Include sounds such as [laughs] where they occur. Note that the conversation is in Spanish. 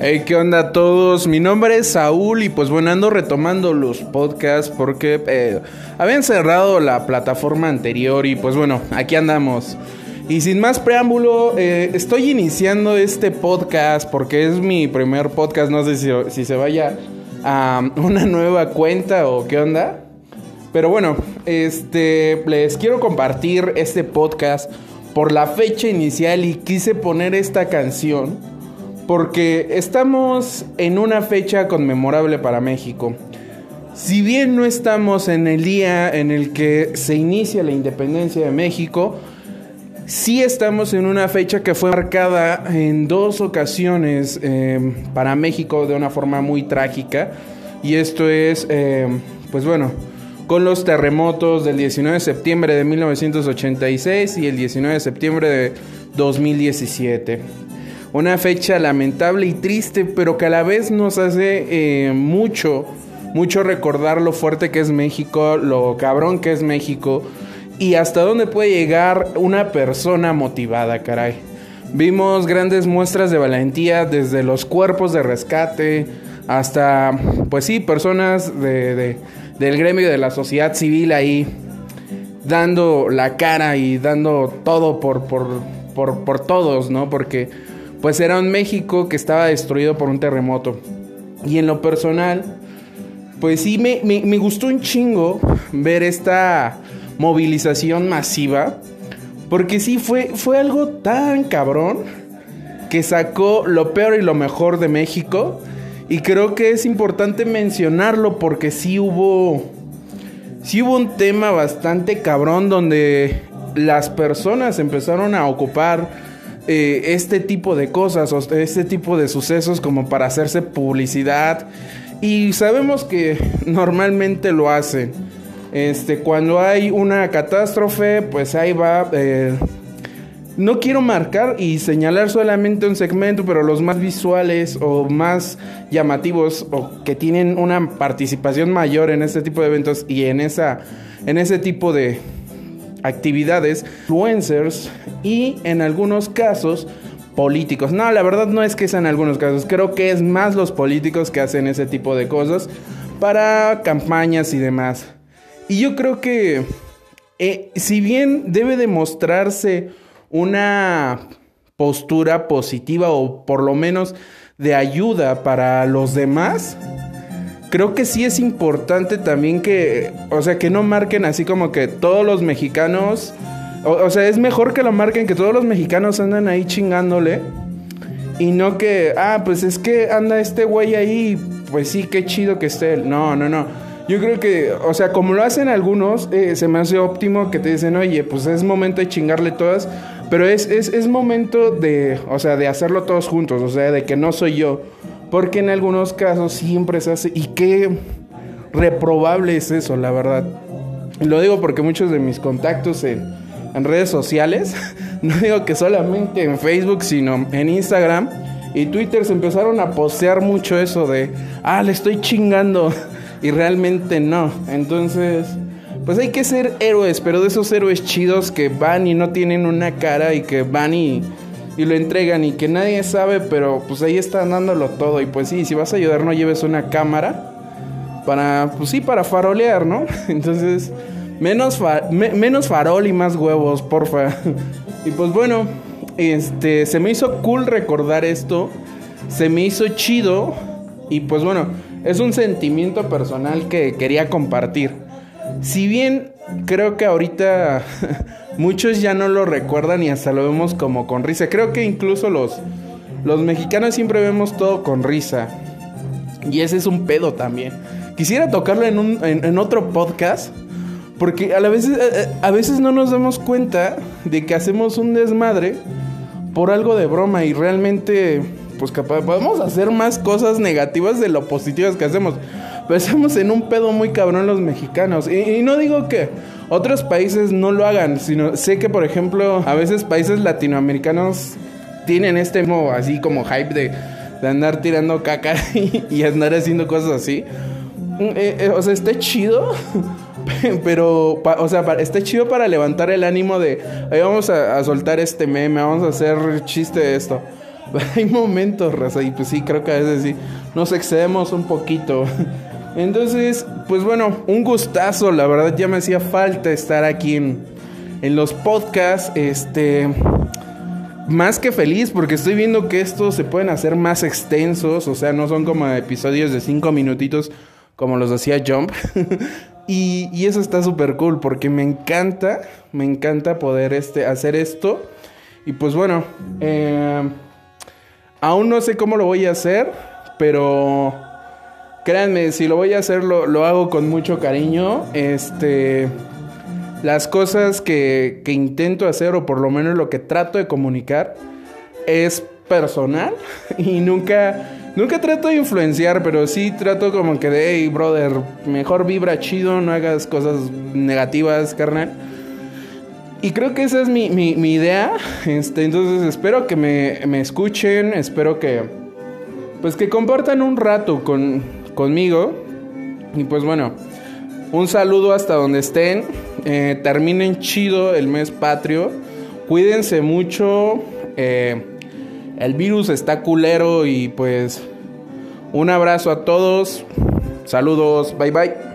Hey, ¿qué onda a todos? Mi nombre es Saúl y pues bueno, ando retomando los podcasts porque eh, habían cerrado la plataforma anterior y pues bueno, aquí andamos. Y sin más preámbulo, eh, estoy iniciando este podcast porque es mi primer podcast, no sé si, si se vaya a una nueva cuenta o qué onda. Pero bueno, este les quiero compartir este podcast por la fecha inicial y quise poner esta canción porque estamos en una fecha conmemorable para México. Si bien no estamos en el día en el que se inicia la independencia de México, sí estamos en una fecha que fue marcada en dos ocasiones eh, para México de una forma muy trágica. Y esto es, eh, pues bueno, con los terremotos del 19 de septiembre de 1986 y el 19 de septiembre de 2017. Una fecha lamentable y triste, pero que a la vez nos hace eh, mucho, mucho recordar lo fuerte que es México, lo cabrón que es México y hasta dónde puede llegar una persona motivada, caray. Vimos grandes muestras de valentía desde los cuerpos de rescate hasta, pues sí, personas de, del gremio de la sociedad civil ahí dando la cara y dando todo por, por, por, por todos, ¿no? Porque pues era un México que estaba destruido por un terremoto. Y en lo personal, pues sí, me, gustó un chingo ver esta movilización masiva. Porque sí, fue, fue algo tan cabrón que sacó lo peor y lo mejor de México. Y creo que es importante mencionarlo porque sí hubo. Sí hubo un tema bastante cabrón donde las personas empezaron a ocupar eh, este tipo de cosas este tipo de sucesos como para hacerse publicidad y sabemos que [laughs] normalmente lo hacen. Este, cuando hay una catástrofe, pues ahí va. Eh, no quiero marcar y señalar solamente un segmento, pero los más visuales o más llamativos o que tienen una participación mayor en este tipo de eventos y en esa en ese tipo de, actividades, influencers y en algunos casos políticos. No, la verdad no es que sean algunos casos, creo que es más los políticos que hacen ese tipo de cosas para campañas y demás. Y yo creo que eh, si bien debe demostrarse una postura positiva o por lo menos de ayuda para los demás, creo que sí es importante también que, o sea, que no marquen así como que todos los mexicanos, o, sea, es mejor que lo marquen que todos los mexicanos andan ahí chingándole y no que, ah, pues es que anda este güey ahí, pues sí, qué chido que esté él. No, no, no. Yo creo que, o sea, como lo hacen algunos, eh, se me hace óptimo que te dicen, oye, pues es momento de chingarle todas, pero es, es, es momento de, o sea, de hacerlo todos juntos, o sea, de que no soy yo. Porque en algunos casos siempre se hace. Y qué reprobable es eso, la verdad. Lo digo porque muchos de mis contactos en, redes sociales, [laughs] no digo que solamente en Facebook, sino en Instagram y Twitter se empezaron a postear mucho eso de, ah, le estoy chingando. [laughs] Y realmente no. Entonces, pues hay que ser héroes, pero de esos héroes chidos que van y no tienen una cara y que van y y lo entregan y que nadie sabe, pero pues ahí están dándolo todo. Y pues sí, si vas a ayudar no lleves una cámara para, pues sí, para farolear, ¿no? [laughs] Entonces, menos, menos farol y más huevos, porfa. [laughs] y pues bueno, este, se me hizo cool recordar esto, se me hizo chido y pues bueno, es un sentimiento personal que quería compartir. Si bien creo que ahorita [laughs] muchos ya no lo recuerdan y hasta lo vemos como con risa. Creo que incluso los, los mexicanos siempre vemos todo con risa. Y ese es un pedo también. Quisiera tocarlo en, un, en, otro podcast. Porque a, la eh, eh, a veces no nos damos cuenta de que hacemos un desmadre por algo de broma y realmente, pues capaz, podemos hacer más cosas negativas de lo positivas que hacemos. Pero estamos en un pedo muy cabrón los mexicanos. y no digo que otros países no lo hagan, sino sé que, por ejemplo, a veces países latinoamericanos tienen este mismo así como hype de, andar tirando caca [laughs] y, andar haciendo cosas así. Mm, eh, eh, o sea, está chido, [laughs] pero, o sea, está chido para levantar el ánimo de, vamos a, soltar este meme, vamos a hacer chiste de esto. [laughs] hay momentos, raza, y pues sí, creo que a veces sí nos excedemos un poquito. Entonces, pues bueno, un gustazo, la verdad ya me hacía falta estar aquí en, en los podcasts, este más que feliz porque estoy viendo que estos se pueden hacer más extensos, o sea, no son como episodios de cinco minutitos como los hacía Jump. [laughs] y, eso está súper cool porque me encanta, me encanta poder este, hacer esto. Y pues bueno, eh, aún no sé cómo lo voy a hacer, pero créanme, si lo voy a hacer lo, lo hago con mucho cariño. Este las cosas que, que, intento hacer, o por lo menos lo que trato de comunicar, es personal [laughs] y nunca, nunca trato de influenciar, pero sí trato como que de, hey, brother, mejor vibra chido, no hagas cosas negativas, carnal. Y creo que esa es mi, mi, idea. Este, entonces espero que me, me, escuchen, espero que, pues que compartan un rato con, conmigo. Y pues bueno, un saludo hasta donde estén. Eh, terminen chido el mes patrio. Cuídense mucho. Eh, el virus está culero y pues un abrazo a todos. Saludos. Bye bye.